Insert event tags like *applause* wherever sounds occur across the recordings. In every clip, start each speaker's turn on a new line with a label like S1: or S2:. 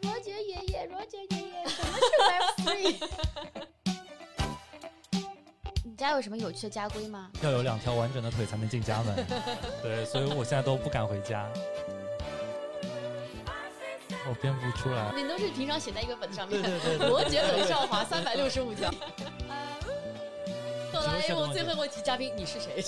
S1: 罗杰爷爷，罗杰爷爷，什么是 Web Three？*laughs* 你家有什么有趣的家规吗？
S2: 要有两条完整的腿才能进家门。*laughs* 对，所以我现在都不敢回家。我编不出来。
S1: 你都是平常写在一个本上面。
S2: 对对对。
S1: 罗杰冷笑话三百六十五条。哆啦 A 梦最后问题，嘉宾你是谁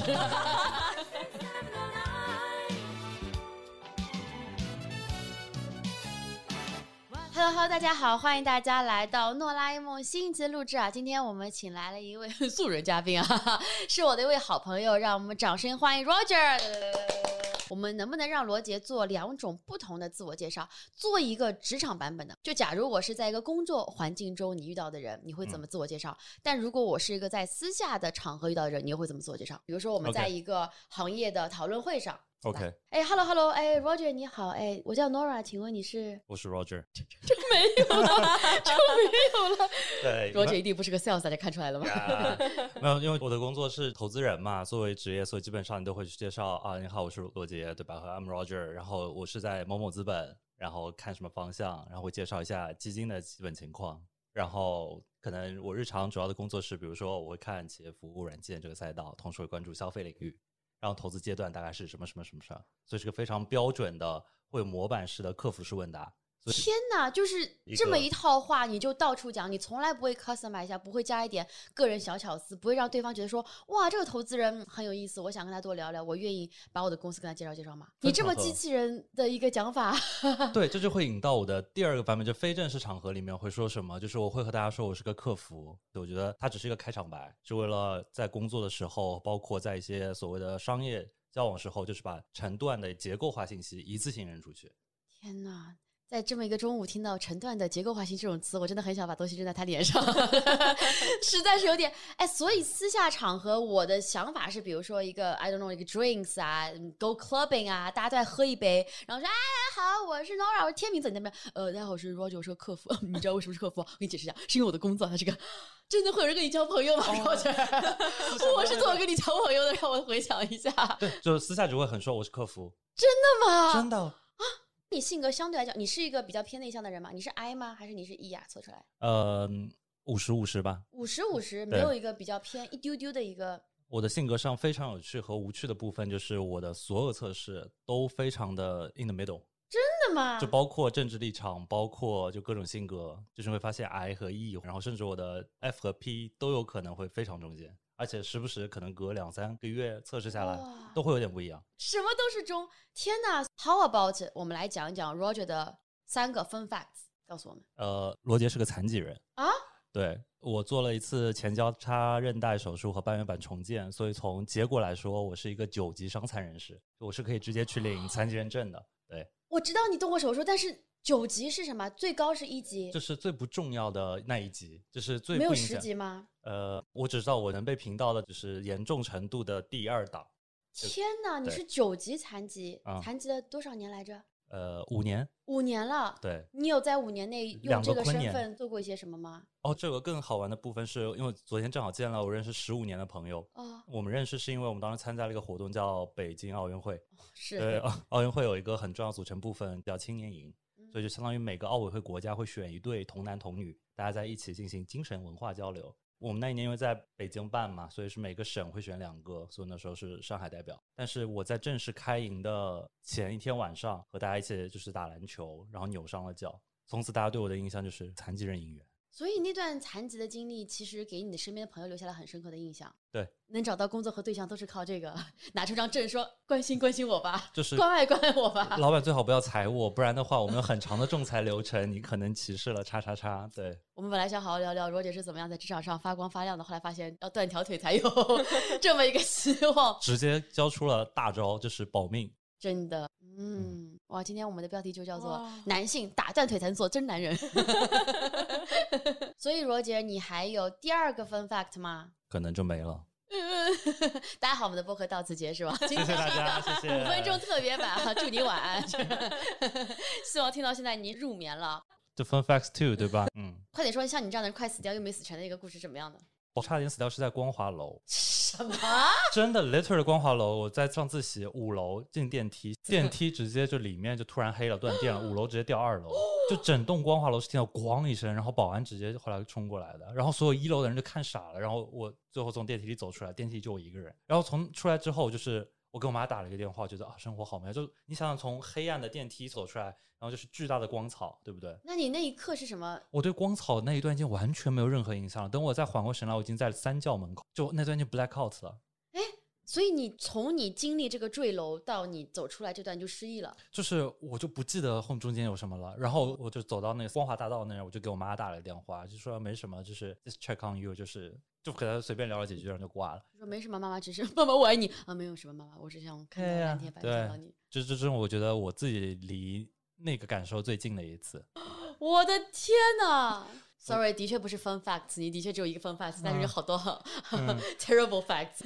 S1: ？Hello Hello，大家好，欢迎大家来到诺拉 A 梦新一期录制啊！今天我们请来了一位 *laughs* 素人嘉宾啊，*laughs* 是我的一位好朋友，让我们掌声欢迎 Roger。我们能不能让罗杰做两种不同的自我介绍，做一个职场版本的？就假如我是在一个工作环境中你遇到的人，你会怎么自我介绍？但如果我是一个在私下的场合遇到的人，你又会怎么自我介绍？比如说我们在一个行业的讨论会上。
S2: OK，
S1: 哎，Hello Hello，哎，Roger 你好，哎，我叫 Nora，请问你是？
S2: 我是 Roger，*laughs*
S1: 这没有了，就没有了。*laughs*
S2: 对
S1: ，Roger 一定不是个 sales，大家看出来了吗？*laughs*
S2: 没有，因为我的工作是投资人嘛，作为职业，所以基本上你都会去介绍啊，你好，我是罗杰，对吧？和 I'm Roger，然后我是在某某资本，然后看什么方向，然后会介绍一下基金的基本情况，然后可能我日常主要的工作是，比如说我会看企业服务软件这个赛道，同时会关注消费领域。然后投资阶段大概是什么什么什么事儿，所以是个非常标准的，会有模板式的客服式问答。
S1: 天哪，就是这么一套话，你就到处讲，你从来不会 customize 一下，不会加一点个人小巧思，不会让对方觉得说，哇，这个投资人很有意思，我想跟他多聊聊，我愿意把我的公司跟他介绍介绍吗？你这么机器人的一个讲法，*laughs*
S2: 对，这就会引到我的第二个版本，就非正式场合里面会说什么，就是我会和大家说我是个客服，我觉得它只是一个开场白，是为了在工作的时候，包括在一些所谓的商业交往时候，就是把成段的结构化信息一次性扔出去。
S1: 天哪！在这么一个中午听到成段的结构化型这种词，我真的很想把东西扔在他脸上，*laughs* 实在是有点哎。所以私下场合，我的想法是，比如说一个 I don't know 一个 drinks 啊，go clubbing 啊，大家都在喝一杯，然后说哎好，我是 Nora，我是天明，在你那边。呃，大家好，我是 Roger，我是个客服。*laughs* 你知道为什么是客服？我给你解释一下，是因为我的工作，他这个真的会有人跟你交朋友吗？Roger，我是怎么跟你交朋友的？让我回想一下。
S2: 对，就私下就会很说我是客服。
S1: 真的吗？
S2: 真的。
S1: 你性格相对来讲，你是一个比较偏内向的人吗？你是 I 吗？还是你是 E 呀？测出来？
S2: 呃，五十五十吧。
S1: 五十五十，没有一个比较偏一丢丢的一个。
S2: 我的性格上非常有趣和无趣的部分，就是我的所有测试都非常的 in the middle。
S1: 真的吗？
S2: 就包括政治立场，包括就各种性格，就是会发现 I 和 E，然后甚至我的 F 和 P 都有可能会非常中间。而且时不时可能隔两三个月测试下来，都会有点不一样。
S1: 什么都是中，天哪！How about 我们来讲一讲 Roger 的三个 fun facts，告诉我们。
S2: 呃，罗杰是个残疾人
S1: 啊。
S2: 对我做了一次前交叉韧带手术和半月板重建，所以从结果来说，我是一个九级伤残人士，我是可以直接去领残疾人证的。对，
S1: 我知道你动过手术，但是。九级是什么？最高是一级，
S2: 就是最不重要的那一级，就是最
S1: 没有十级吗？
S2: 呃，我只知道我能被评到的就是严重程度的第二档。
S1: 天哪，你是九级残疾，残疾了多少年来着？
S2: 呃，五年。
S1: 五年了。
S2: 对。
S1: 你有在五年内用这个身份做过一些什么吗？
S2: 哦，这个更好玩的部分是因为昨天正好见了我认识十五年的朋友。
S1: 啊。
S2: 我们认识是因为我们当时参加了一个活动叫北京奥运会。
S1: 是。
S2: 对，奥运会有一个很重要组成部分叫青年营。所以就相当于每个奥委会国家会选一对童男童女，大家在一起进行精神文化交流。我们那一年因为在北京办嘛，所以是每个省会选两个，所以那时候是上海代表。但是我在正式开营的前一天晚上，和大家一起就是打篮球，然后扭伤了脚，从此大家对我的印象就是残疾人演员。
S1: 所以那段残疾的经历，其实给你的身边的朋友留下了很深刻的印象。
S2: 对，
S1: 能找到工作和对象都是靠这个，*laughs* 拿出张证说关心关心我吧，*laughs*
S2: 就是
S1: 关爱 *laughs* 关爱我吧。
S2: 老板最好不要裁我，不然的话，我们有很长的仲裁流程，你可能歧视了叉叉叉。对，
S1: 我们本来想好好聊聊罗姐是怎么样在职场上发光发亮的，后来发现要断条腿才有这么一个希望，
S2: 直接交出了大招，就是保命。
S1: 真的，嗯，哇，今天我们的标题就叫做“男性打断腿才能做真男人。*laughs* ” *laughs* 所以罗杰，你还有第二个 fun fact 吗？
S2: 可能就没了。*laughs*
S1: 大家好，我们的播客到此结束。
S2: 谢谢大家，谢谢。
S1: 五分钟特别版哈，祝你晚安。希望听到现在你入眠了。
S2: The fun facts too，对吧？嗯。
S1: 快点说，像你这样的人快死掉又没死成的一个故事，怎么样的？
S2: 我差点死掉是在光华楼。*laughs*
S1: 什么？
S2: 真的 liter 的光华楼，我在上自习，五楼进电梯，电梯直接就里面就突然黑了，断电了，五楼直接掉二楼，*gasps* 就整栋光华楼是听到咣一声，然后保安直接后来冲过来的，然后所有一楼的人就看傻了，然后我最后从电梯里走出来，电梯就我一个人，然后从出来之后就是。我给我妈打了一个电话，觉得啊，生活好美好。就你想想，从黑暗的电梯走出来，然后就是巨大的光草，对不对？
S1: 那你那一刻是什么？
S2: 我对光草那一段已经完全没有任何印象了。等我再缓过神来，我已经在三教门口，就那段就 black out 了。
S1: 所以你从你经历这个坠楼到你走出来这段就失忆了。
S2: 就是我就不记得后中间有什么了，然后我就走到那个光华大道那儿，我就给我妈打了个电话，就说没什么，就是 just check on you，就是就和他随便聊了几句，然后就挂了。
S1: 就说没什么，妈妈只是 *laughs* 妈妈我爱你啊，没有什么，妈妈我只想看到蓝天白云到你。
S2: 这这这，我觉得我自己离那个感受最近的一次。*gasps*
S1: 我的天呐 Sorry，的确不是 fun facts，你的确只有一个 fun facts，、但是有好多、
S2: 嗯 *laughs*
S1: terrible facts。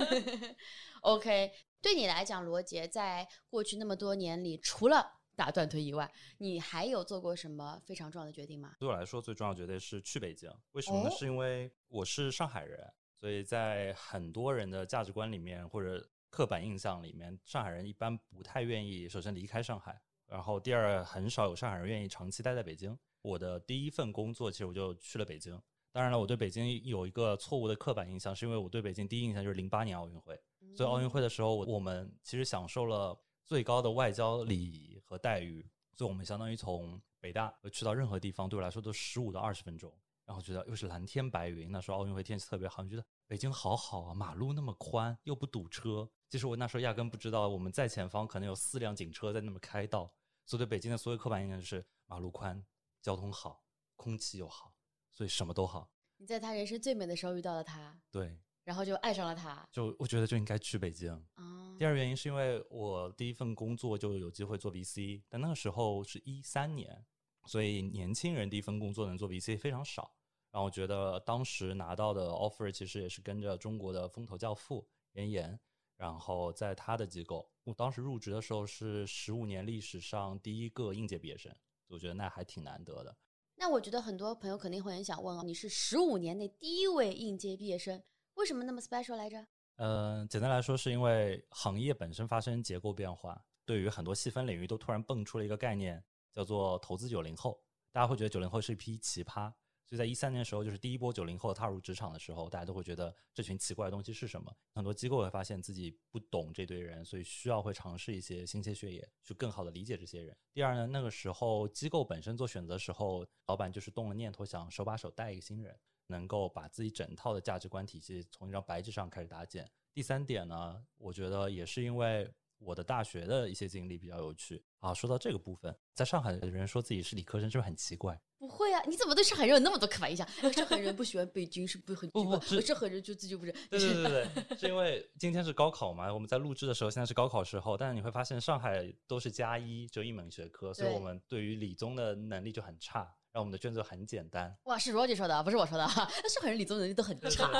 S1: *laughs* OK，对你来讲，罗杰在过去那么多年里，除了打断腿以外，你还有做过什么非常重要的决定吗？
S2: 对我来说，最重要的决定是去北京。为什么呢？
S1: 哦
S2: 是因为我是上海人，所以在很多人的价值观里面或者刻板印象里面，上海人一般不太愿意首先离开上海，然后第二很少有上海人愿意长期待在北京。我的第一份工作其实我就去了北京。当然了，我对北京有一个错误的刻板印象，是因为我对北京第一印象就是零八年奥运会。所以奥运会的时候，我我们其实享受了最高的外交礼仪和待遇，所以我们相当于从北大去到任何地方，对我来说都十五到二十分钟。然后觉得又是蓝天白云，那时候奥运会天气特别好，你觉得北京好好啊，马路那么宽，又不堵车。其实我那时候压根不知道，我们在前方可能有四辆警车在那么开道。所以对北京的所有刻板印象就是马路宽、交通好、空气又好，所以什么都好。
S1: 你在他人生最美的时候遇到了他，
S2: 对，
S1: 然后就爱上了他。
S2: 就我觉得就应该去北京。
S1: 啊
S2: 第，二原因是因为我第一份工作就有机会做 VC，但那个时候是一三年，所以年轻人第一份工作能做 VC 非常少。然后我觉得当时拿到的 offer 其实也是跟着中国的风投教父严岩，然后在他的机构，我当时入职的时候是十五年历史上第一个应届毕业生，我觉得那还挺难得的。
S1: 那我觉得很多朋友肯定会很想问啊，你是十五年内第一位应届毕业生，为什么那么 special 来着？
S2: 呃，简单来说，是因为行业本身发生结构变化，对于很多细分领域都突然蹦出了一个概念，叫做投资九零后。大家会觉得九零后是一批奇葩，所以在一三年的时候，就是第一波九零后踏入职场的时候，大家都会觉得这群奇怪的东西是什么。很多机构会发现自己不懂这堆人，所以需要会尝试一些新鲜血液，去更好的理解这些人。第二呢，那个时候机构本身做选择时候，老板就是动了念头，想手把手带一个新人。能够把自己整套的价值观体系从一张白纸上开始搭建。第三点呢，我觉得也是因为我的大学的一些经历比较有趣啊。说到这个部分，在上海的人说自己是理科生，是不是很奇怪？
S1: 不会啊，你怎么对上海人有那么多刻板印象？*laughs* 上海人不喜欢北京是不是很奇怪？
S2: 不不是
S1: 上海人就自己不是。
S2: 对对对对对，是因为今天是高考嘛，我们在录制的时候现在是高考时候，但是你会发现上海都是加一，就一门学科，所以我们对于理综的能力就很差，然后我们的卷子很简单。
S1: 哇，是 Roger 说的啊，不是我说的啊。那上海人理综能力都很差。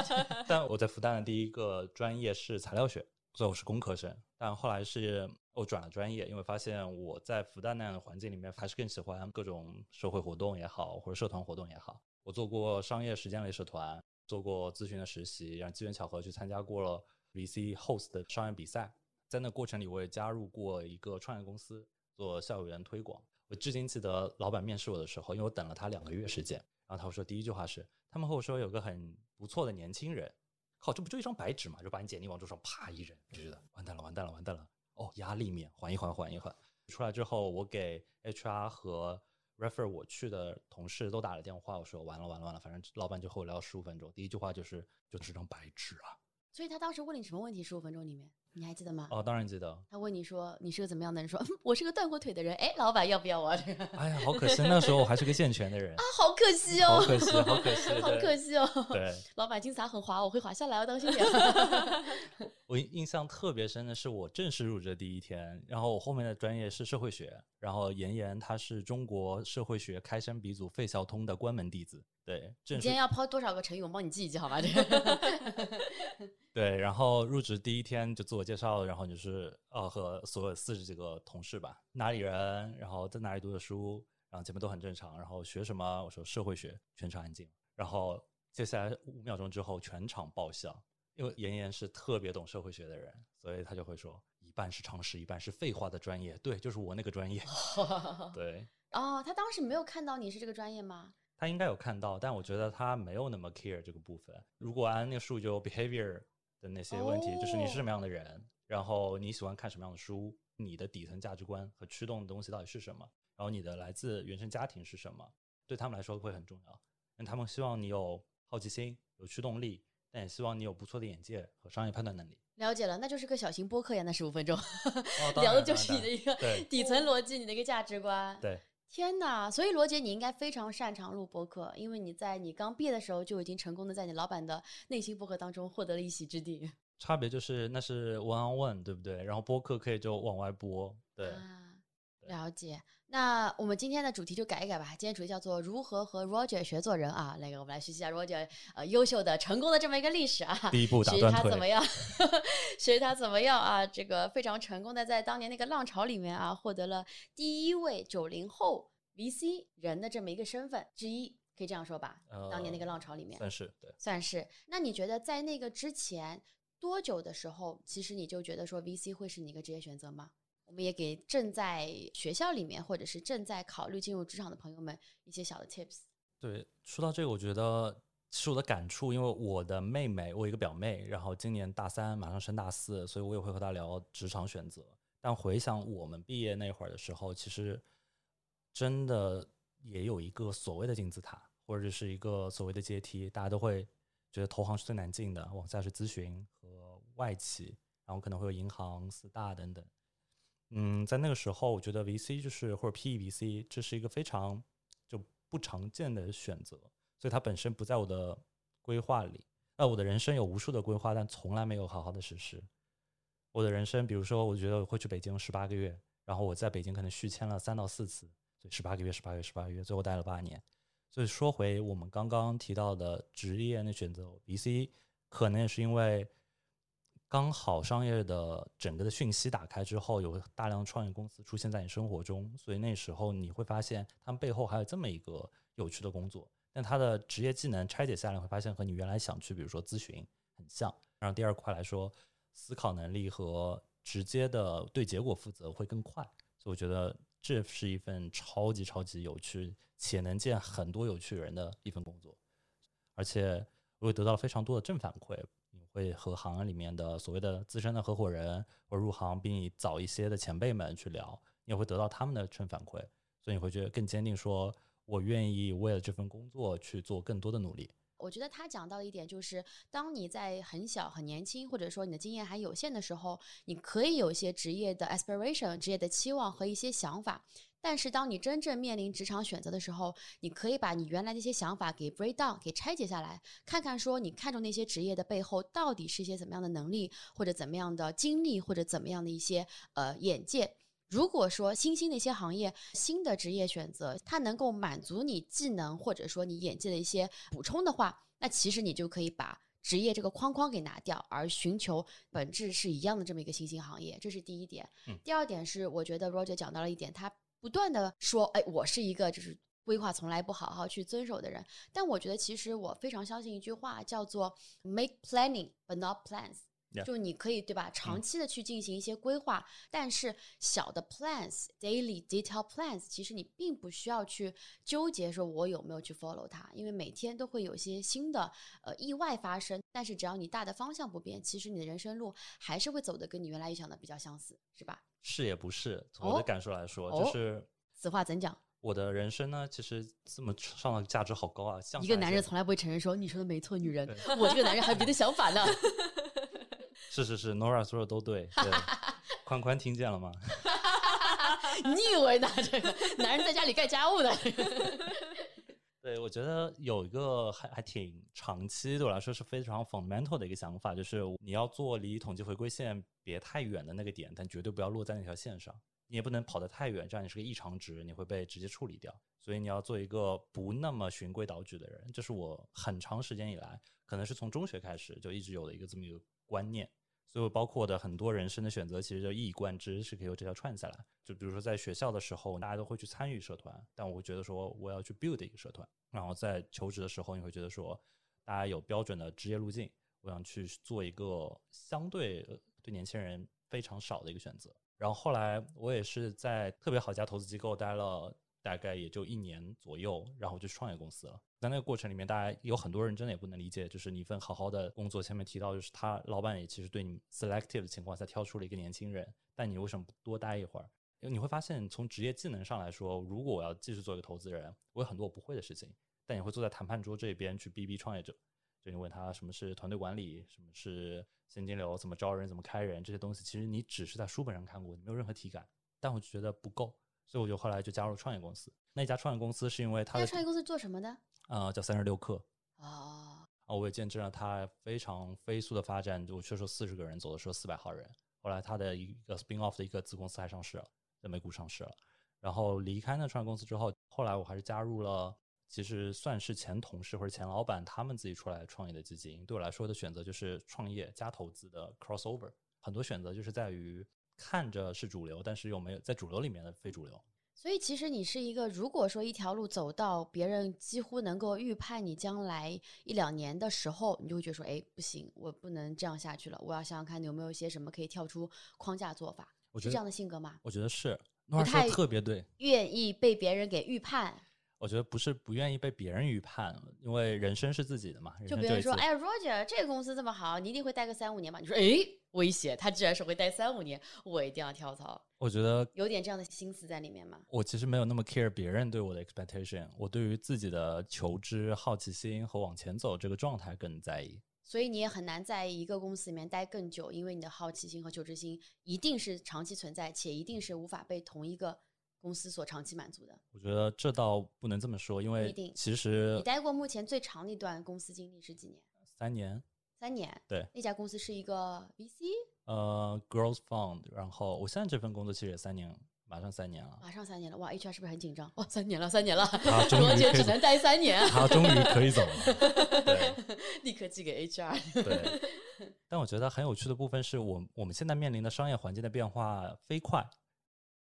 S2: 但我在复旦的第一个专业是材料学，所以我是工科生。但后来是我转了专业，因为发现我在复旦那样的环境里面，还是更喜欢各种社会活动也好，或者社团活动也好。我做过商业实践类社团，做过咨询的实习，然后机缘巧合去参加过了 VC host 的商业比赛。在那过程里，我也加入过一个创业公司做校园推广。我至今记得老板面试我的时候，因为我等了他两个月时间，然后他会说第一句话是，他们和我说有个很不错的年轻人，靠，这不就一张白纸嘛，就把你简历往桌上啪一扔，就觉得完蛋了，完蛋了，完蛋了。哦，压力面，缓一缓，缓一缓。出来之后，我给 HR 和 refer 我去的同事都打了电话，我说完了，完了，完了，反正老板就和我聊十五分钟，第一句话就是就这张白纸啊。
S1: 所以他当时问你什么问题？十五分钟里面，你还记得吗？
S2: 哦，当然记得。
S1: 他问你说你是个怎么样的人？*laughs* 说、嗯、我是个断过腿的人。哎，老板要不要我？啊，
S2: 哎呀，好可惜，那时候我还是个健全的人 *laughs* 啊，
S1: 好可惜哦，
S2: 好可惜，好可惜，*laughs*
S1: 好可惜哦。
S2: 对。
S1: 老板金撒很滑，我会滑下来，要当心点。
S2: 我印印象特别深的是我正式入职的第一天，然后我后面的专业是社会学，然后妍妍她是中国社会学开山鼻祖费孝通的关门弟子，对，
S1: 你今天要抛多少个成语？我帮你记一记好吗？这个
S2: 对，然后入职第一天就自我介绍，然后就是呃和所有四十几个同事吧，哪里人，然后在哪里读的书，然后前面都很正常，然后学什么，我说社会学，全场安静，然后接下来五秒钟之后全场爆笑。因为妍妍是特别懂社会学的人，所以他就会说一半是常识，一半是废话的专业。对，就是我那个专业。*laughs* 对，
S1: 哦，他当时没有看到你是这个专业吗？
S2: 他应该有看到，但我觉得他没有那么 care 这个部分。如果按那个数就 behavior 的那些问题，就是你是什么样的人，然后你喜欢看什么样的书，你的底层价值观和驱动的东西到底是什么，然后你的来自原生家庭是什么，对他们来说会很重要。因为他们希望你有好奇心、有驱动力，但也希望你有不错的眼界和商业判断能力。
S1: 了解了，那就是个小型播客呀，那十五分钟，*laughs* 聊的就是你的一个
S2: 对
S1: 底层逻辑，你的一个价值观。
S2: 对，
S1: 天呐！所以罗杰，你应该非常擅长录播客，因为你在你刚毕业的时候就已经成功的在你老板的内心播客当中获得了一席之地。*laughs*
S2: 差别就是那是 one on one，对不对？然后播客可以就往外播，对。
S1: 了解。那我们今天的主题就改一改吧，今天主题叫做如何和 Roger 学做人啊。那个，我们来学习一下 Roger 呃优秀的、成功的这么一个历史啊。
S2: 第一步打
S1: 学习
S2: 断腿
S1: 他怎么样？*laughs* 学习他怎么样啊？这个非常成功的在当年那个浪潮里面啊，获得了第一位九零后 VC 人的这么一个身份之一，可以这样说吧？当年那个浪潮里面，
S2: 算是对。
S1: 算是。那你觉得在那个之前多久的时候，其实你就觉得说 VC 会是你一个职业选择吗？我们也给正在学校里面或者是正在考虑进入职场的朋友们一些小的 tips。
S2: 对，说到这个，我觉得是我的感触，因为我的妹妹，我有一个表妹，然后今年大三，马上升大四，所以我也会和她聊职场选择。但回想我们毕业那会儿的时候，其实真的也有一个所谓的金字塔，或者是一个所谓的阶梯，大家都会觉得投行是最难进的，往下是咨询和外企，然后可能会有银行、四大等等。嗯，在那个时候，我觉得 VC 就是或者 PE VC，这是一个非常就不常见的选择，所以它本身不在我的规划里。呃，我的人生有无数的规划，但从来没有好好的实施。我的人生，比如说，我觉得我会去北京十八个月，然后我在北京可能续签了三到四次，所以十八个月、十八个月、十八个月，最后待了八年。所以说回我们刚刚提到的职业的选择，VC 可能也是因为刚好商业的整个的讯息打开之后，有大量创业公司出现在你生活中，所以那时候你会发现他们背后还有这么一个有趣的工作。但他的职业技能拆解下来，会发现和你原来想去，比如说咨询很像。然后第二块来说，思考能力和直接的对结果负责会更快。所以我觉得这是一份超级超级有趣且能见很多有趣人的一份工作，而且我也得到了非常多的正反馈。会和行业里面的所谓的资深的合伙人或者入行比你早一些的前辈们去聊，你也会得到他们的正反馈，所以你会觉得更坚定，说我愿意为了这份工作去做更多的努力。
S1: 我觉得他讲到的一点就是，当你在很小、很年轻，或者说你的经验还有限的时候，你可以有一些职业的 aspiration、职业的期望和一些想法。但是，当你真正面临职场选择的时候，你可以把你原来的一些想法给 break down，给拆解下来，看看说你看中那些职业的背后到底是一些怎么样的能力，或者怎么样的经历，或者怎么样的一些呃眼界。如果说新兴的一些行业、新的职业选择，它能够满足你技能或者说你眼界的一些补充的话，那其实你就可以把职业这个框框给拿掉，而寻求本质是一样的这么一个新兴行业。这是第一点。
S2: 嗯
S1: 第二点是，我觉得 Roger 讲到了一点，他不断的说，哎，我是一个就是。规划从来不好好去遵守的人，但我觉得其实我非常相信一句话，叫做 “make planning but not plans”。就你可以对吧，长期的去进行一些规划，但是小的 plans、daily detail plans，其实你并不需要去纠结说我有没有去 follow 它，因为每天都会有一些新的呃意外发生。但是只要你大的方向不变，其实你的人生路还是会走的跟你原来预想的比较相似，是吧？
S2: 是也不是，从我
S1: 哦
S2: 的感受来说，
S1: 哦
S2: 就是
S1: 此话怎讲？
S2: 我的人生呢，其实这么上的价值好高啊！像
S1: 一个男人从来不会承认说你说的没错，女人，我这个男人还有别的想法呢。*laughs*
S2: 是是是，Nora 说的都对，对，*laughs* 宽宽听见了吗？*laughs*
S1: 你以为呢？这个男人在家里干家务的。
S2: 对，我觉得有一个还还挺长期对我来说是非常 fundamental 的一个想法，就是你要做离统计回归线别太远的那个点，但绝对不要落在那条线上。你也不能跑得太远，这样你是个异常值，你会被直接处理掉。所以你要做一个不那么循规蹈矩的人，这是我很长时间以来，可能是从中学开始就一直有的一个这么一个观念。就包括的很多人生的选择，其实就一以贯之，是可以由这条串下来。就比如说在学校的时候，大家都会去参与社团，但我会觉得说我要去 build 一个社团。然后在求职的时候，你会觉得说大家有标准的职业路径，我想去做一个相对对年轻人非常少的一个选择。然后后来我也是在特别好家投资机构待了大概也就一年左右，然后我就创业公司了。在那个过程里面，大家有很多人真的也不能理解，就是你一份好好的工作，前面提到就是他老板也其实对你 selective 的情况下挑出了一个年轻人，但你为什么不多待一会儿？因为你会发现，从职业技能上来说，如果我要继续做一个投资人，我有很多我不会的事情，但你会坐在谈判桌这边去逼逼创业者。就你问他什么是团队管理，什么是现金流，怎么招人，怎么开人，这些东西其实你只是在书本上看过，你没有任何体感。但我就觉得不够，所以我就后来就加入创业公司。那家创业公司是因为他的
S1: 那创业公司做什么的？
S2: 呃叫三十六氪
S1: 哦，
S2: 啊，我也见证了它非常飞速的发展。就我去的时候四十个人，走的时候四百号人。后来它的一个 spin off 的一个子公司还上市了，在美股上市了。然后离开那创业公司之后，后来我还是加入了，其实算是前同事或者前老板他们自己出来创业的基金。对我来说的选择就是创业加投资的 crossover。很多选择就是在于看着是主流，但是又没有在主流里面的非主流。
S1: 所以其实你是一个，如果说一条路走到别人几乎能够预判你将来一两年的时候，你就会觉得说，哎，不行，我不能这样下去了，我要想想看有没有一些什么可以跳出框架做法，
S2: 我觉得
S1: 是这样的性格吗？
S2: 我觉得是，诺儿说
S1: 太
S2: 特别对。
S1: 愿意被别人给预判，
S2: 我觉得不是不愿意被别人预判，因为人生是自己的嘛。
S1: 就比如说，哎呀，Roger 这个公司这么好，你一定会待个三五年吧？你说，哎，威胁他居然是会待三五年，我一定要跳槽，
S2: 我觉得
S1: 有点这样的心思在里面嘛？
S2: 我其实没有那么 care 别人对我的 expectation，我对于自己的求知、好奇心和往前走这个状态更在意。
S1: 所以你也很难在一个公司里面待更久，因为你的好奇心和求知心一定是长期存在，且一定是无法被同一个公司所长期满足的。
S2: 我觉得这倒不能这么说，因为
S1: 一定
S2: 其实
S1: 你待过目前最长的一段公司经历是几年？
S2: 三年，
S1: 三年。
S2: 对，
S1: 那家公司是一个 VC，
S2: 呃，Girls Fund，然后我现在这份工作其实也三年，马上三年了。
S1: 马上三年了。哇，HR 是不是很紧张？哇，三年了，三年了，
S2: 他终于 *laughs*
S1: 只能待三年，
S2: 他终于可以走了。*laughs* 对
S1: 立刻寄给 HR。
S2: 对，但我觉得很有趣的部分是我我们现在面临的商业环境的变化飞快，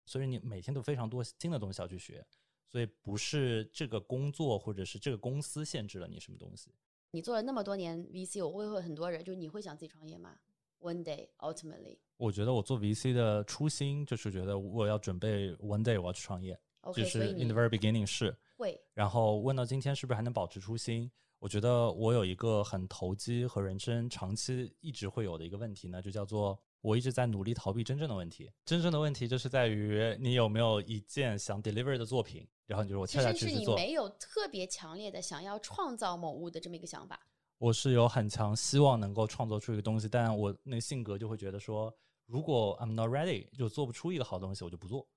S2: 所以你每天都非常多新的东西要去学，所以不是这个工作或者是这个公司限制了你什么东西。
S1: 你做了那么多年 VC，我会问很多人，就你会想自己创业吗？One day, ultimately.
S2: 我觉得我做 VC 的初心就是觉得我要准备 one day 我要去创业就是 in the very beginning 是，
S1: 会
S2: 然后问到今天是不是还能保持初心？我觉得我有一个很投机和人生长期一直会有的一个问题呢，就叫做我一直在努力逃避真正的问题。真正的问题就是在于你有没有一件想 deliver 的作品，然后你就是我
S1: 其
S2: 跳下
S1: 实是你
S2: 去去做。
S1: 没有特别强烈的想要创造某物的这么一个想法。
S2: 我是有很强希望能够创作出一个东西，但我那个性格就会觉得说，如果 I'm not ready，就做不出一个好东西，我就不做。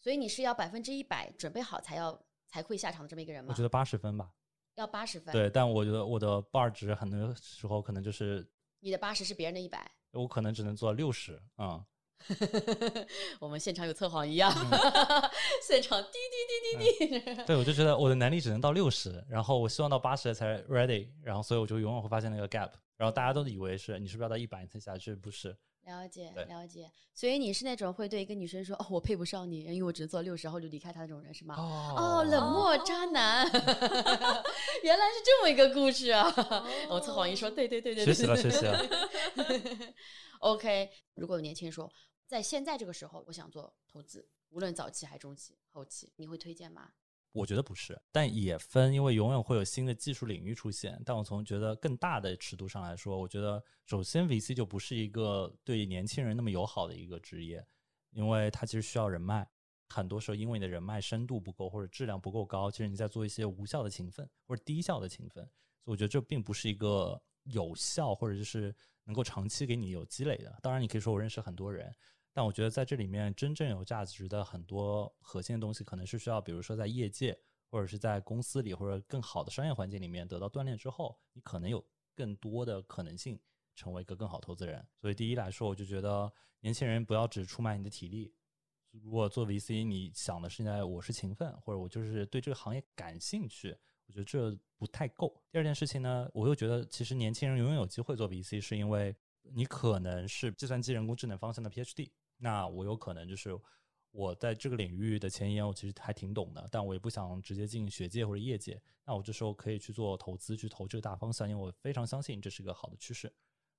S1: 所以你是要百分之一百准备好才要才会下场的这么一个人吗？
S2: 我觉得八十分吧，
S1: 要八十分。，
S2: 对，但我觉得我的 bar 值很多时候可能就是
S1: 你的八十是别人的一百。
S2: 我可能只能做六十，嗯。*laughs*
S1: 我们现场有测谎仪啊，*laughs* 现场滴滴滴滴滴。
S2: 对，我就觉得我的能力只能到六十，然后我希望到八十才 ready，然后所以我就永远会发现那个 gap，然后大家都以为是你是不是要到一百才下去，不是？
S1: 了解了解，所以你是那种会对一个女生说：“哦，我配不上你，因为我只能做六十，然后就离开她那种人是吗？”哦，冷漠渣男，*laughs* 原来是这么一个故事啊！我测谎仪说：“对对对对对。”
S2: 学习了学习了。
S1: OK，如果有年轻人说，在现在这个时候，我想做投资，无论早期还中期、后期，你会推荐吗？
S2: 我觉得不是，但也分，因为永远会有新的技术领域出现。但我从觉得更大的尺度上来说，我觉得首先 VC 就不是一个对年轻人那么友好的一个职业，因为它其实需要人脉。很多时候，因为你的人脉深度不够或者质量不够高，其实你在做一些无效的勤奋或者低效的勤奋，所以我觉得这并不是一个有效或者就是能够长期给你有积累的。当然，你可以说我认识很多人，但我觉得在这里面真正有价值的很多核心的东西，可能是需要，比如说在业界或者是在公司里或者更好的商业环境里面得到锻炼之后，你可能有更多的可能性成为一个更好投资人。所以第一来说，我就觉得年轻人不要只出卖你的体力。如果做 VC，你想的是现在我是勤奋，或者我就是对这个行业感兴趣，我觉得这不太够。第二件事情呢，我又觉得其实年轻人永远有机会做 VC，是因为你可能是计算机人工智能方向的 PhD，那我有可能就是我在这个领域的前沿，我其实还挺懂的，但我也不想直接进学界或者业界。那我这时候可以去做投资，去投这个大方向，因为我非常相信这是一个好的趋势。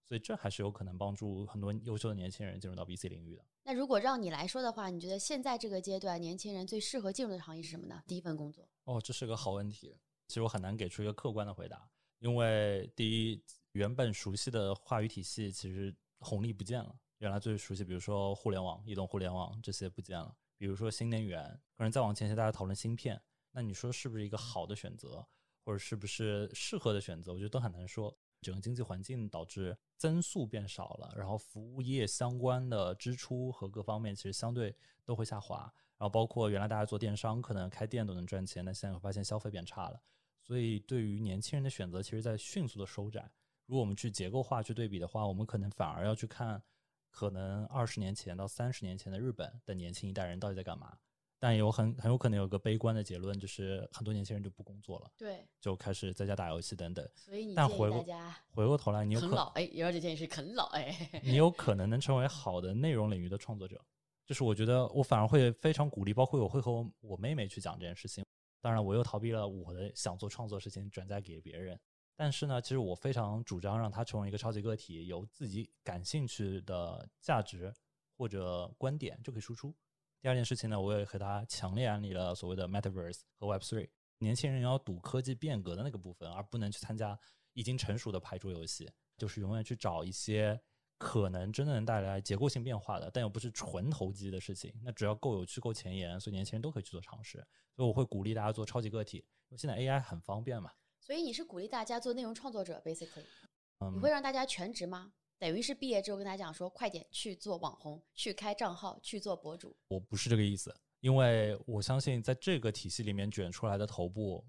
S2: 所以这还是有可能帮助很多优秀的年轻人进入到 VC 领域的。
S1: 那如果让你来说的话，你觉得现在这个阶段年轻人最适合进入的行业是什么呢？第一份工作？
S2: 哦，这是个好问题。其实我很难给出一个客观的回答，因为第一，原本熟悉的话语体系其实红利不见了。原来最熟悉，比如说互联网、移动互联网这些不见了。比如说新能源，可能再往前些大家讨论芯片，那你说是不是一个好的选择，或者是不是适合的选择？我觉得都很难说。整个经济环境导致增速变少了，然后服务业相关的支出和各方面其实相对都会下滑。然后包括原来大家做电商，可能开店都能赚钱，那现在发现消费变差了。所以对于年轻人的选择，其实在迅速的收窄。如果我们去结构化去对比的话，我们可能反而要去看，可能二十年前到三十年前的日本的年轻一代人到底在干嘛。但有很很有可能有个悲观的结论，就是很多年轻人就不工作了，
S1: 对，
S2: 就开始在家打游戏等等。
S1: 所以你
S2: 但回
S1: 大家
S2: 回过头来，你有可
S1: 啃老，哎，姚姐建议是啃老，哎，*laughs*
S2: 你有可能能成为好的内容领域的创作者。就是我觉得我反而会非常鼓励，包括我会和我我妹妹去讲这件事情。当然，我又逃避了我的想做创作事情，转嫁给别人。但是呢，其实我非常主张让他成为一个超级个体，有自己感兴趣的价值或者观点就可以输出。第二件事情呢，我也和他强烈安利了所谓的 Metaverse 和 Web Three。年轻人要赌科技变革的那个部分，而不能去参加已经成熟的牌桌游戏。就是永远去找一些可能真的能带来结构性变化的，但又不是纯投机的事情。那只要够有趣、够前沿，所以年轻人都可以去做尝试。所以我会鼓励大家做超级个体，因为现在 AI 很方便嘛。
S1: 所以你是鼓励大家做内容创作者，basically，
S2: 嗯
S1: 你会让大家全职吗？等于是毕业之后跟大家讲说，快点去做网红，去开账号，去做博主。
S2: 我不是这个意思，因为我相信在这个体系里面卷出来的头部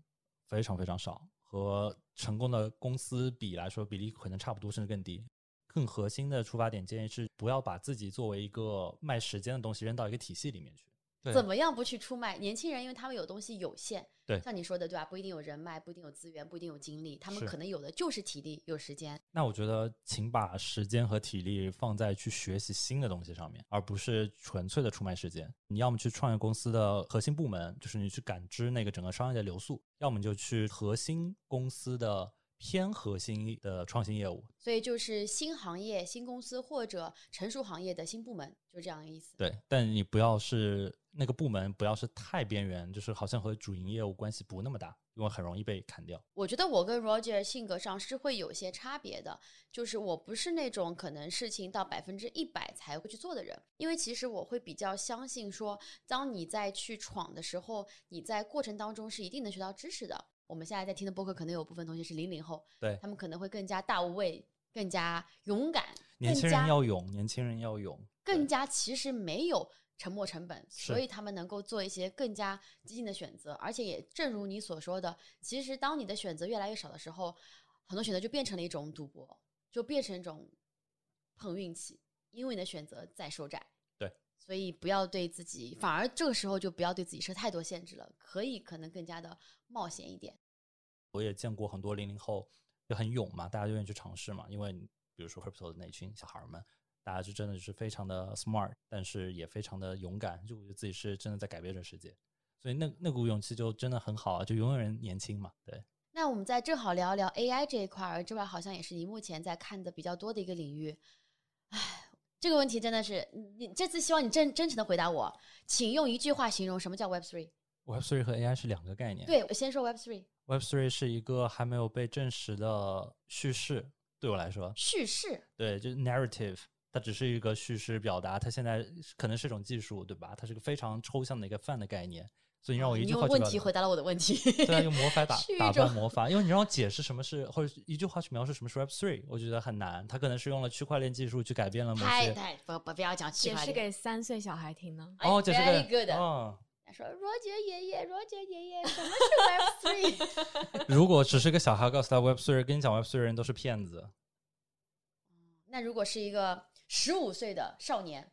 S2: 非常非常少，和成功的公司比来说，比例可能差不多，甚至更低。更核心的出发点建议是，不要把自己作为一个卖时间的东西扔到一个体系里面去。对
S1: 怎么样不去出卖年轻人？因为他们有东西有限，
S2: 对
S1: 像你说的对吧？不一定有人脉，不一定有资源，不一定有精力，他们可能有的就是体力，有时间。
S2: 那我觉得，请把时间和体力放在去学习新的东西上面，而不是纯粹的出卖时间。你要么去创业公司的核心部门，就是你去感知那个整个商业的流速；要么就去核心公司的偏核心的创新业务。
S1: 所以就是新行业、新公司或者成熟行业的新部门，就这样的意思。
S2: 对，但你不要是那个部门不要是太边缘，就是好像和主营业务关系不那么大，因为很容易被砍掉。
S1: 我觉得我跟 Roger 性格上是会有些差别的，就是我不是那种可能事情到百分之一百才会去做的人，因为其实我会比较相信说，当你在去闯的时候，你在过程当中是一定能学到知识的。我们现在在听的播客，可能有部分同学是零零后，
S2: 对
S1: 他们可能会更加大无畏，更加勇敢，
S2: 年轻人
S1: 更加
S2: 要勇，年轻人要勇，
S1: 更加其实没有沉没成本，所以他们能够做一些更加激进的选择，而且也正如你所说的，其实当你的选择越来越少的时候，很多选择就变成了一种赌博，就变成一种碰运气，因为你的选择在收窄。
S2: 对，
S1: 所以不要对自己，反而这个时候就不要对自己设太多限制了，可以可能更加的冒险一点。
S2: 我也见过很多零零后就很勇嘛，大家就愿意去尝试嘛。因为比如说 crypto 的那群小孩儿们，大家就真的是非常的 smart，但是也非常的勇敢，就觉得自己是真的在改变这世界。所以那那股勇气就真的很好啊，就永远年轻嘛。对，
S1: 那我们再正好聊一聊 AI 这一块儿，这块好像也是你目前在看的比较多的一个领域。唉，这个问题真的是你你这次希望你真真诚的回答我，请用一句话形容什么叫 Web Three。
S2: Web Three 和 AI 是两个概念。
S1: 对，我先说 Web Three
S2: Web Three 是一个还没有被证实的叙事，对我来说，
S1: 叙事，
S2: 对，就是 narrative，它只是一个叙事表达，它现在可能是一种技术，对吧？它是个非常抽象的一个泛的概念，所以你让我一
S1: 你
S2: 句
S1: 用问题
S2: 话去表达
S1: 回答了我的问题。*laughs*
S2: 对啊，用魔法 *laughs* 打打败魔法，因为你让我解释什么是，或者一句话去描述什么是 Web Three，我觉得很难。它可能是用了区块链技术去改变了某些。
S1: 太太不不不要讲区
S3: 解释。给三岁小孩听呢？
S1: 哎
S2: 哦，解释给
S1: good。
S2: 哦，
S1: 他说罗杰爷爷，罗杰爷爷，什么是 Web Three？
S2: 如果只是个小孩告诉他 Web Three，跟你讲 Web Three 的人都是骗子。*laughs*
S1: 那如果是一个十五岁的少年，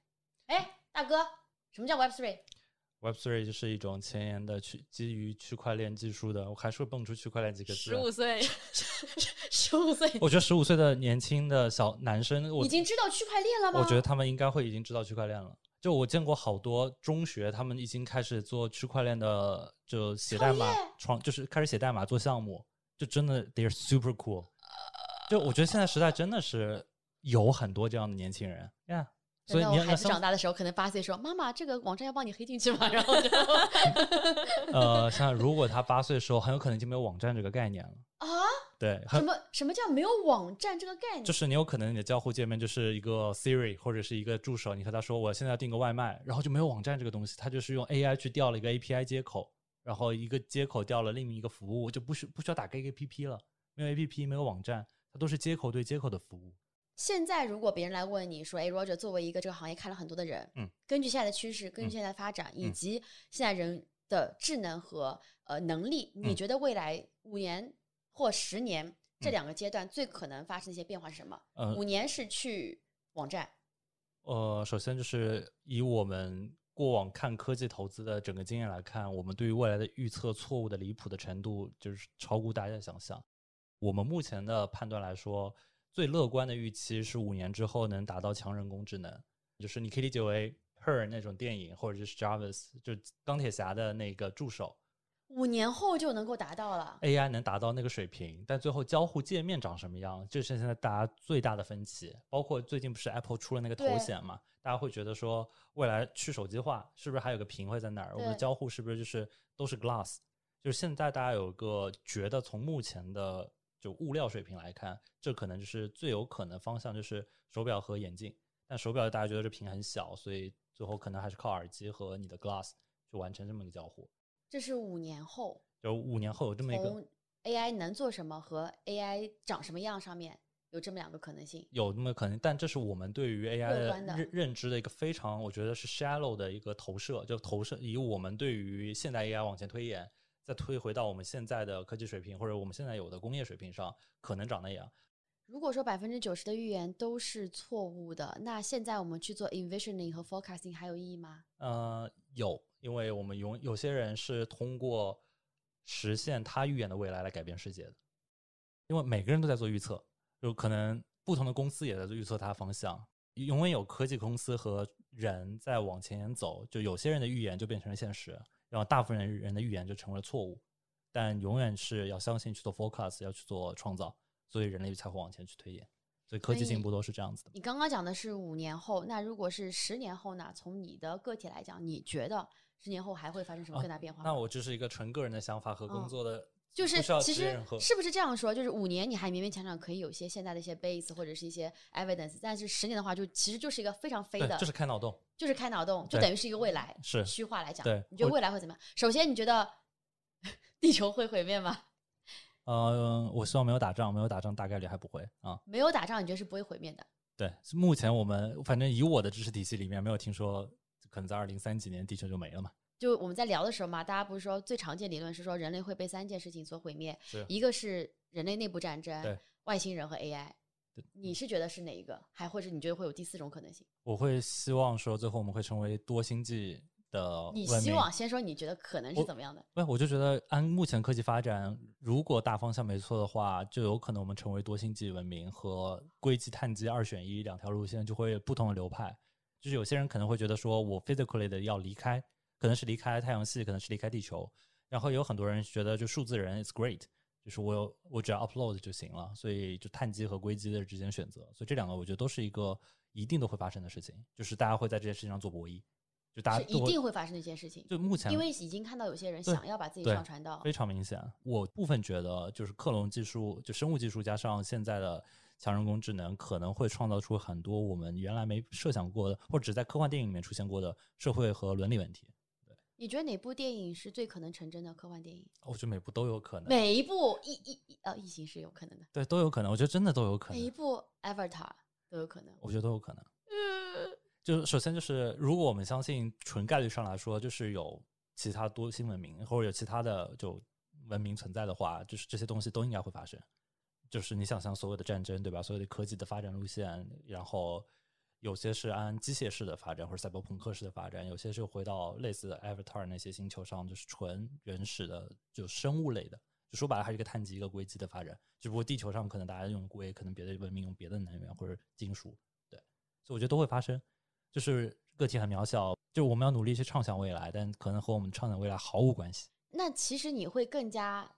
S1: 哎，大哥，什么叫 Web
S2: Three？Web Three 就是一种前沿的区基于区块链技术的，我还是会蹦出区块链几个字
S3: 十
S2: 来。
S3: 五岁，*laughs*
S1: 十五岁
S2: 我觉得十五岁的年轻的小男生，我
S1: 已经知道区块链了吗？
S2: 我觉得他们应该会已经知道区块链了。就我见过好多中学，他们已经开始做区块链的，就写代码
S1: 创，
S2: 就是开始写代码做项目，就真的 they're super cool。就我觉得现在时代真的是有很多这样的年轻人呀。所以
S1: 等到我孩子长大的时候，可能八岁说：“妈妈，这个网站要帮你黑进去吗？”然后就 *laughs*
S2: 呃，像如果他八岁的时候，很有可能就没有网站这个概念了。
S1: 啊，
S2: 对，
S1: 什么什么叫没有网站这个概念？
S2: 就是你有可能你的交互界面就是一个 Siri 或者是一个助手，你和他说我现在要订个外卖，然后就没有网站这个东西，他就是用 AI 去调了一个 API 接口，然后一个接口调了另一个服务，就不需不需要打开一个 APP 了，没有 APP 没有网站，它都是接口对接口的服务。
S1: 现在如果别人来问你说：“哎，Roger，作为一个这个行业看了很多的人，
S2: 嗯，
S1: 根据现在的趋势，根据
S2: 嗯
S1: 现在的发展，以
S2: 嗯
S1: 及现在人的智能和呃能力，你
S2: 嗯
S1: 觉得未来五年或十年这
S2: 嗯
S1: 两个阶段最可能发生的一些变化是什么？
S2: 呃
S1: 五年是去网站，
S2: 呃，首先就是以我们过往看科技投资的整个经验来看，我们对于未来的预测错误的离谱的程度，就是超乎大家的想象。我们目前的判断来说，最乐观的预期是五年之后能达到强人工智能，就是你可以理解为 Her 那种电影，或者是 Jarvis，就是钢铁侠的那个助手
S1: 五年后就能够达到了。
S2: AI 能达到那个水平，但最后交互界面长什么样，这是现在大家最大的分歧。包括最近不是 Apple 出了那个头
S1: 对
S2: 显嘛，大家会觉得说未来去手机化是不是还有个屏会在那儿？我们的交互是不是就是都是 Glass？就是现在大家有一个觉得从目前的就物料水平来看，这可能就是最有可能方向就是手表和眼镜。但手表大家觉得这屏很小，所以最后可能还是靠耳机和你的 Glass 去完成这么一个交互。
S1: 这是五年后，
S2: 就五年后有这么一个
S1: AI 能做什么和 AI 长什么样上面有这么两个可能性。
S2: 有那么可能，但这是我们对于 AI 的认认知的一个非常，我觉得是 shallow 的一个投射，就投射以我们对于现代 AI 往前推演，再推回到我们现在的科技水平或者我们现在有的工业水平上，可能长那样。
S1: 如果说百分之九十的预言都是错误的，那现在我们去做 envisioning 和 forecasting 还有意义吗？
S2: 呃，有，因为我们有有些人是通过实现他预言的未来来改变世界的，因为每个人都在做预测，有可能不同的公司也在做预测它的方向。永远有科技公司和人在往前走，就有些人的预言就变成了现实，然后大部分人人的预言就成为了错误。但永远是要相信去做 forecast，要去做创造，所以人类才会往前去推演。所以科技进步都是这样子的。
S1: 你刚刚讲的是五年后，那如果是十年后呢？从你的个体来讲，你觉得十年后还会发生什么
S2: 啊
S1: 更大变化吗？
S2: 那我这是一个纯个人的想法和工
S1: 嗯
S2: 作的，
S1: 就是其实是不是这样说？就是五年你还勉勉强强可以有一些现在的一些 base 或者是一些 evidence，但是十年的话，就其实就是一个非常飞的，
S2: 就是开脑洞。
S1: 就是开脑洞，就等于是一个未来。
S2: 是
S1: 虚化来讲，
S2: 对
S1: 你觉得未来会怎么样？首先，你觉得 *laughs* 地球会毁灭吗？
S2: 呃，我希望没有打仗，没有打仗大概率还不会啊。
S1: 没有打仗，你觉得是不会毁灭的？
S2: 对，目前我们反正以我的知识体系里面，没有听说可能在二零三几年地球就没了嘛。
S1: 就我们在聊的时候嘛，大家不是说最常见理论是说人类会被三件事情所毁灭，一个是人类内部战争、外星人和 AI。你是觉得是哪一个？还或者你觉得会有第四种可能性？
S2: 我会希望说最后我们会成为多星际的
S1: 你希望先说你觉得可能是怎么样的？
S2: 不，我就觉得按目前科技发展，如果大方向没错的话，就有可能我们成为多星际文明和硅基、碳基二选一两条路线，就会不同的流派。就是有些人可能会觉得说，我 physically 的要离开，可能是离开太阳系，可能是离开地球。然后有很多人觉得，就数字人 is great，就是我有我只要 upload 就行了。所以就碳基和硅基的之间选择，所以这两个我觉得都是一个一定都会发生的事情，就是大家会在这件事情上做博弈，就大家一
S1: 定会发生的一件事情，
S2: 就目前
S1: 因为已经看到有些人想要把自己上传到
S2: 非常明显。我部分觉得，就是克隆技术，就生物技术加上现在的强人工智能，可能会创造出很多我们原来没设想过的，或者只在科幻电影里面出现过的社会和伦理问题。
S1: 你觉得哪部电影是最可能成真的科幻电影？
S2: 我觉得每部都有可能，
S1: 每一部异异异呃异形是有可能的，
S2: 对都有可能。我觉得真的都有可能，
S1: 每一部 Avatar 都有可能。
S2: 我觉得都有可能。
S1: 呃
S2: 就首先就是，如果我们相信纯概率上来说，就是有其他多星文明或者有其他的就文明存在的话，就是这些东西都应该会发生。就是你想象所有的战争，对吧？所有的科技的发展路线，然后有些是按机械式的发展或者赛博朋克式的发展，有些是回到类似的 Avatar 那些星球上，就是纯原始的就生物类的。就说白了，还是一个碳基一个硅基的发展，只不过地球上可能大家用硅，可能别的文明用别的能源或者金属，对，所以我觉得都会发生。就是个体很渺小，就我们要努力去畅想未来，但可能和我们畅想未来毫无关系。
S1: 那其实你会更加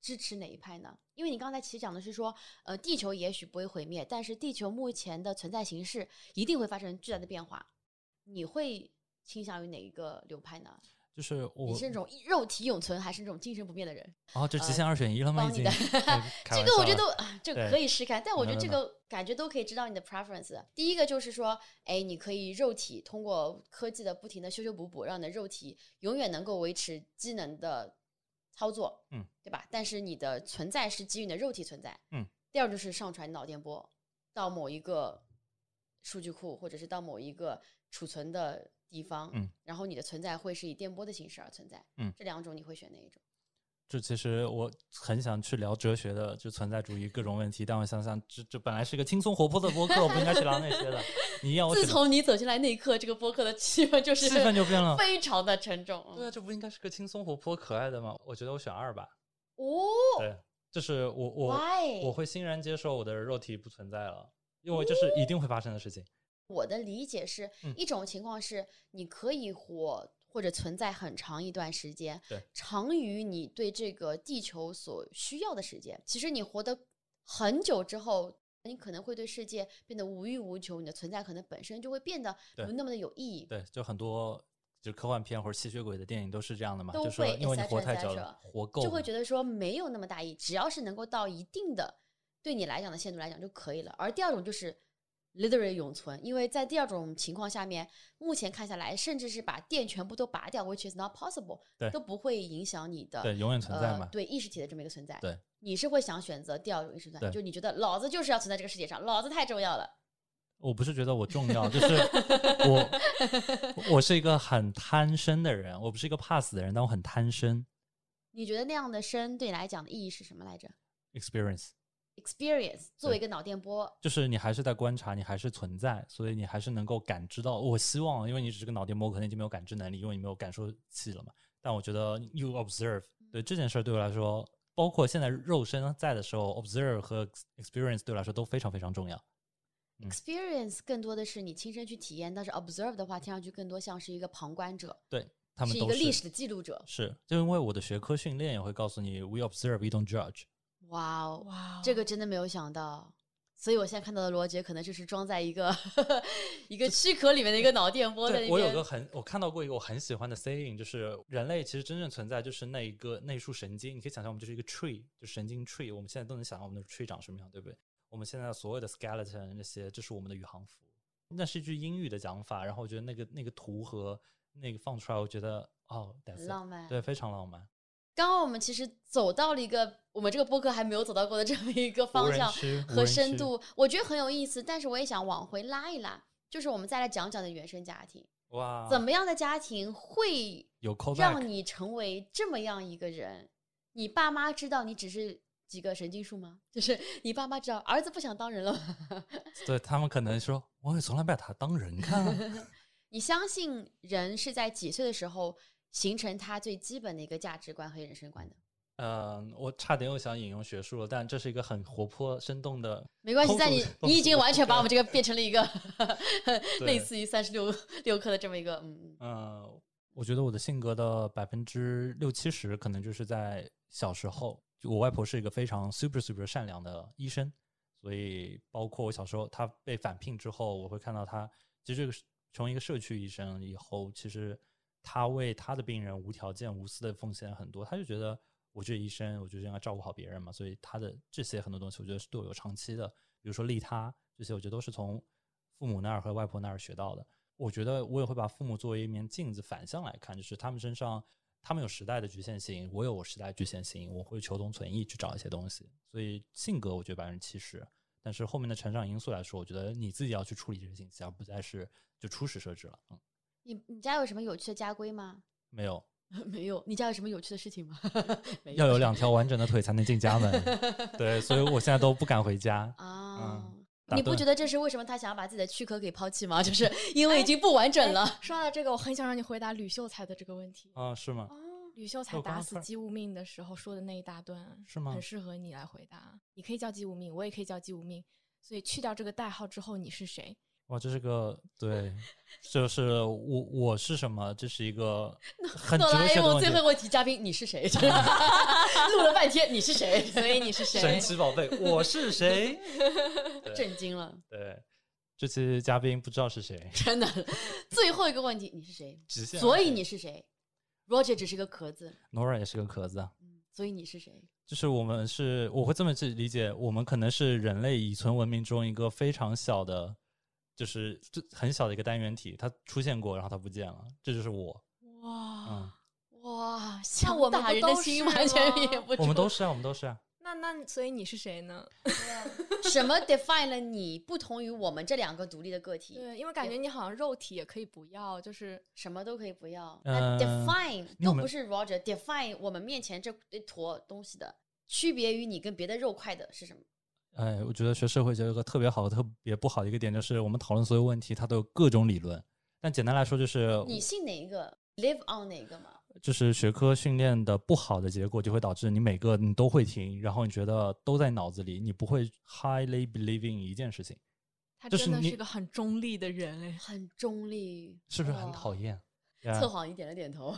S1: 支持哪一派呢？因为你刚才其实讲的是说，呃，地球也许不会毁灭，但是地球目前的存在形式一定会发生巨大的变化。你会倾向于哪一个流派呢？
S2: 就是我
S1: 你是那种肉体永存，还是那种精神不变的人？
S2: 哦，这极限二选一了吗？已经 *laughs*
S1: 这个我觉得都啊这个可以试看，但我觉得这个感觉都可以知道你的 preference。第一个就是说，哎，你可以肉体通过科技的不停的修修补补，让你的肉体永远能够维持机能的操作，
S2: 嗯，
S1: 对吧？但是你的存在是基于你的肉体存在，
S2: 嗯。
S1: 第二就是上传脑电波到某一个数据库，或者是到某一个储存的地方，
S2: 嗯，
S1: 然后你的存在会是以电波的形式而存在，
S2: 嗯
S1: 这两种你会选哪一种？
S2: 这其实我很想去聊哲学的，就存在主义各种问题，但我想想，这这本来是一个轻松活泼的播客，我不应该去聊那些的。你要我
S1: 自从你走进来那一刻，这个播客的气氛就是
S2: 气氛就变了。
S1: 非常的沉重。
S2: 对啊，这不应该是个轻松活泼可爱的吗？我觉得我选二吧。
S1: 哦
S2: 对，就是我我
S1: ，Why？
S2: 我会欣然接受我的肉体不存在了，因为这是一定会发生的事情。
S1: 我的理解是，
S2: 嗯
S1: 一种情况是你可以活或者存在很长一段时间，
S2: 对
S1: 长于你对这个地球所需要的时间。其实你活得很久之后，你可能会对世界变得无欲无求，你的存在可能本身就会变得不那么的有意义。
S2: 对，就很多就科幻片或者吸血鬼的电影都是这样的嘛，
S1: 都
S2: 就说
S1: 会
S2: 因为你活太久了，活够
S1: 就会觉得说没有那么大意义，只要是能够到一定的对你来讲的限度来讲就可以了。而第二种就是 literally 永存，因为在第二种情况下面，目前看下来，甚至是把电全部都拔掉，which is not possible，
S2: 对
S1: 都不会影响你的
S2: 对永远存在嘛。
S1: 呃、对意识体的这么一个存在。
S2: 对，
S1: 你是会想选择第二种意识存在，就你觉得老子就是要存在这个世界上，老子太重要了。
S2: 我不是觉得我重要，就是我 *laughs* 我是一个很贪生的人，我不是一个怕死的人，但我很贪生
S1: 你觉得那样的生对你来讲的意义是什么来着
S2: experience。
S1: ？experience 作为一个脑电波，
S2: 就是你还是在观察，你还是存在，所以你还是能够感知到。我希望，因为你只是个脑电波，可能已经没有感知能力，因为你没有感受器了嘛。但我觉得 you observe，对这件事儿对我来说，包括现在肉身在的时候，observe 和 experience 对我来说都非常非常重要。嗯
S1: experience 更多的是你亲身去体验，但是 observe 的话，听上去更多像是一个旁观者，
S2: 对他们
S1: 是
S2: 都
S1: 一个历史的记录者。
S2: 是，就因为我的学科训练也会告诉你，we observe, we don't judge。
S1: 哇哦，
S3: 哇，
S1: 这个真的没有想到。所以我现在看到的罗杰可能就是装在一个 *laughs* 一个躯壳里面的一个脑电波在那边。
S2: 对我有个很，我看到过一个我很喜欢的 saying，就是人类其实真正存在就是那一个那一束神经，你可以想象我们就是一个 tree，就神经 tree，我们现在都能想象我们的 tree 长什么样，对不对？我们现在所有的 skeleton 那些，这是我们的宇航服。那是一句英语的讲法，然后我觉得那个那个图和那个放出来，我觉得哦
S1: 浪漫。
S2: 对，非常浪漫。
S1: 刚刚我们其实走到了一个我们这个播客还没有走到过的这么一个方向和深度，我觉得很有意思。但是我也想往回拉一拉，就是我们再来讲讲的原生家庭，
S2: 哇，
S1: 怎么样的家庭会
S2: 有？
S1: 让你成为这么样一个人？你爸妈知道你只是几个神经数吗？*laughs* 就是你爸妈知道儿子不想当人了吗？*laughs*
S2: 对他们可能说，我也从来没把他当人看啊。*laughs*
S1: 你相信人是在几岁的时候形成他最基本的一个价值观和人生观的？
S2: 嗯，我差点又想引用学术了，但这是一个很活泼生动的
S1: 没关系，在你你已经完全把我们这个变成了一个 *laughs*
S2: 对
S1: 类似于三十六六课的这么一个，嗯嗯，
S2: 嗯，我觉得我的性格的百分之六七十可能就是在小时候，就我外婆是一个非常 super super 善良的医生，所以包括我小时候她被返聘之后，我会看到她其实这个是成为一个社区医生以后，其实他为他的病人无条件无私的奉献很多，他就觉得我这医生，我就是应该照顾好别人嘛，所以他的这些很多东西，我觉得是对我有长期的，比如说利他这些，我觉得都是从父母那儿和外婆那儿学到的。我觉得我也会把父母作为一面镜子反向来看，就是他们身上，他们有时代的局限性，我有我时代局限性，我会求同存异去找一些东西。所以性格我觉得百分之七十，但是后面的成长因素来说，我觉得你自己要去处理这些信息，而不再是就初始设置了。嗯，
S1: 你你家有什么有趣的家规吗？
S2: 没有，*laughs*
S1: 没有，你家有什么有趣的事情吗？*laughs* 没
S2: 要有两条完整的腿才能进家门。*laughs* 对，所以我现在都不敢回家。
S1: 啊。你不觉得这是为什么他想要把自己的躯壳给抛弃吗？就是因为已经不完整了。
S3: 说到这个，我很想让你回答吕秀才的这个问题。
S2: 啊，是吗？
S1: 哦，
S3: 吕秀才打死姬无命的时候说的那一大段，
S2: 是吗
S3: 很适合你来回答。你可以叫姬无命，我也可以叫姬无命。所以去掉这个代号之后，你是谁？
S2: 哇，这是个对，*laughs* 就是我我是什么？这是一个很哲
S1: 哆啦 A
S2: 学的问题
S1: 梦最后。一个问题，嘉宾你是谁？*laughs* 录了半天你是谁？*laughs*
S3: 所以你是谁？
S2: 神奇宝贝，我是谁？
S1: 震惊了，
S2: 对，这期嘉宾不知道是谁，
S1: 真的。最后一个问题，你是谁？
S2: 直线。
S1: 所以你是谁？Roger 只是个壳子
S2: ，Nora 也是个壳子啊。
S1: 嗯，所以你是谁？
S2: 就是我们是，我会这么去理解，我们可能是人类已存文明中一个非常小的，就是就很小的一个单元体，它出现过，然后它不见了，这就是我。
S3: 哇，
S2: 嗯，
S1: 哇，*laughs*
S3: 像我们
S1: 大人的
S3: 不都是
S1: 心完全也不。
S2: 我们都是啊，我们都是啊。*laughs*
S3: 那那所以你是谁呢？
S1: 什么 define 了你不同于我们这两个独立的个体？
S3: 对，因为感觉你好像肉体也可以不要，就是
S1: 什么都可以不要。
S2: 呃
S1: 那 define 都不是 Roger，define 我们面前这一坨东西的区别于你跟别的肉块的是什么？
S2: 哎，我觉得学社会学有个特别好、特别不好的一个点，就是我们讨论所有问题，它都有各种理论。但简单来说，就是
S1: 你信哪一个？live on 哪一个嘛？
S2: 就是学科训练的不好的结果，就会导致你每个你都会听，然后你觉得都在脑子里，你不会 highly believing 一件事情，
S3: 他真的是个很中立的人哎。
S1: 很中立，
S2: 是不是很讨？厌？
S1: 测谎仪点了点头。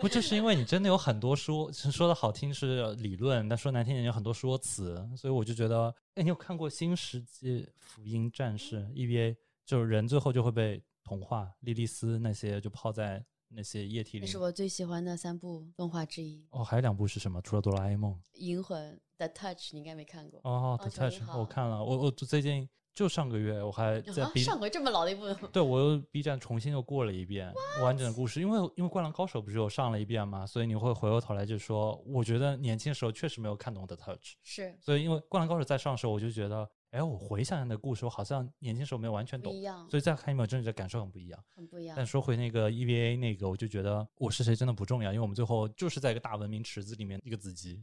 S2: 不就是因为你真的有很多说说的好听是理论，但说难听点有很多说辞，所以我就觉得，哎，你有看过《新世纪福音战士》EVA？就是人最后就会被同化，莉莉丝那些就泡在那些液体里面。
S1: 这是我最喜欢的三部动画之一，
S2: 哦，还有两部是什么？除了哆啦 A 梦。
S1: 《银魂》The Touch 你应该没看过。
S2: 哦，The Touch 我看了，我我最近就上个月我还在
S1: 啊
S2: B
S1: 上回这么老的一部，*laughs*
S2: 对我又 B 站重新又过了一遍完整的故事，因为因为《灌篮高手》不是又上了一遍嘛，所以你会回过头来就说，我觉得年轻时候确实没有看懂 The Touch，
S1: 是
S2: 所以因为《灌篮高手》在上的时候，我就觉得，哎，我回想想那故事，我好像年轻时候没有完全懂所以再看一遍，我真的感受很不一样。
S1: 很不一样
S2: 但。说回那个 EVA 那个，我就觉得我是谁真的不重要，因为我们最后就是在一个大文明池子里面一个子集。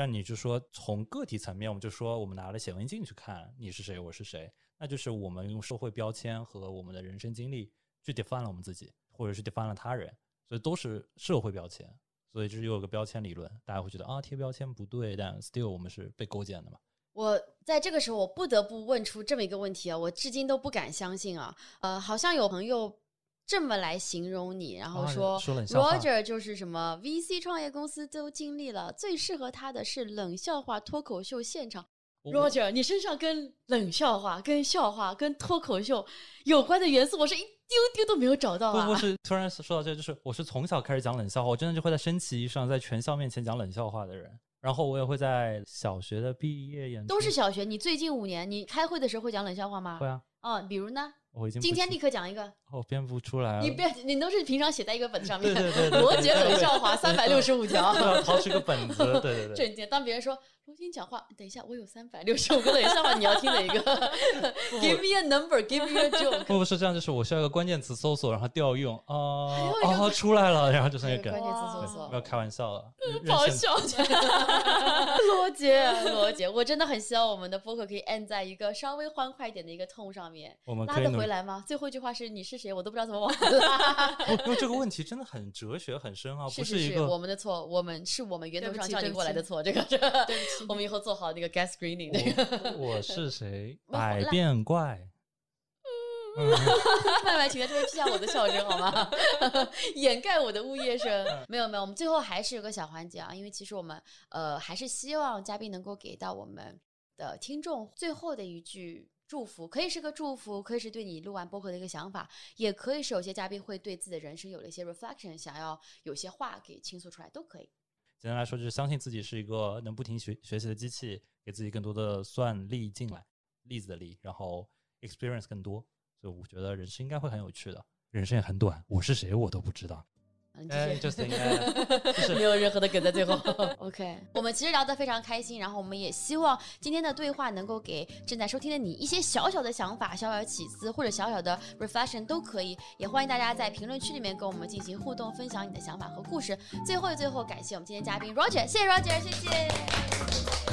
S2: 但你就说从个体层面，我们就说我们拿了显微镜去看你是谁，我是谁，那就是我们用社会标签和我们的人生经历去 define 了我们自己，或者是 define 了他人，所以都是社会标签。所以这又有个标签理论，大家会觉得啊贴标签不对，但 still 我们是被构建的嘛。
S1: 我在这个时候，我不得不问出这么一个问题啊，我至今都不敢相信啊。呃，好像有朋友这么来形容你，然后
S2: 啊
S1: 说,、Roger 就是什么 VC 创业公司都经历了，最适合他的是冷笑话脱口秀现场。Roger，你身上跟冷笑话、跟笑话、跟脱口秀有关的元素，我是一丢丢都没有找到啊。
S2: 不不是，突然说到这，就是我是从小开始讲冷笑话，我真的就会在升旗仪上，在全校面前讲冷笑话的人。然后我也会在小学的毕业演出，
S1: 都是小学，你最近五年，你开会的时候会讲冷笑话吗？
S2: 会啊，
S1: 哦，比如呢？
S2: 我已经
S1: 今天立刻讲一个。
S2: 我编不出来了，
S1: 你编，你都是平常写在一个本子上面。
S2: 对对对
S1: 罗杰冷笑话三百六十五条。
S2: 掏出个本子，对对对，*laughs*
S1: 瞬间，当别人说罗金讲话，等一下，我有三百六十五个冷笑话，你要听哪一个？Give me a number, give me a joke。
S2: 不不是这样，就是我需要一个关键词搜索，然后调用啊啊出来了，然后就是那个梗
S1: 关，键词搜索。
S2: 不要开玩笑了，
S1: 不好笑，*laughs* 罗杰，*laughs* 罗杰，我真的很希望我们的播客可以 end 在一个稍微欢快一点的一个 tone 上面，拉得
S2: 我们拉得。
S1: 回来吗？最后一句话是你是谁？我都不知道怎么往回拉。
S2: 不因为这个问题真的很哲学、很深啊，
S1: 不是，
S2: 一个
S1: 我们的错，我们是我们源头上叫你过来的错，这个这。
S3: 对不起
S1: 我们以后做好那个 guest screening 那个。
S2: 我我是谁？*laughs* 百变怪。嗯
S1: 麦麦，请在这边批下我的笑声好吗？*laughs* 掩盖我的呜咽声。没有没有，我们最后还是有个小环节啊，因为其实我们呃还是希望嘉宾能够给到我们的听众最后的一句祝福，可以是个祝福，可以是对你录完播客的一个想法，也可以是有些嘉宾会对自己的人生有了一些 reflection，想要有些话给倾诉出来，都可以。
S2: 简单来说，就是相信自己是一个能不停学学习的机器，给自己更多的算力进来，例子的力，然后 experience 更多。所以我觉得人生应该会很有趣的，人生也很短，我是谁我都不知道。
S1: 嗯，
S2: 哎，就是应该就是
S1: 没有任何的梗在最后。*laughs* OK，我们其实聊得非常开心，然后我们也希望今天的对话能够给正在收听的你一些小小的想法、小小的起思或者小小的 reflection 都可以。也欢迎大家在评论区里面跟我们进行互动，分享你的想法和故事。最后最后，感谢我们今天嘉宾 Roger，谢谢 Roger，谢谢。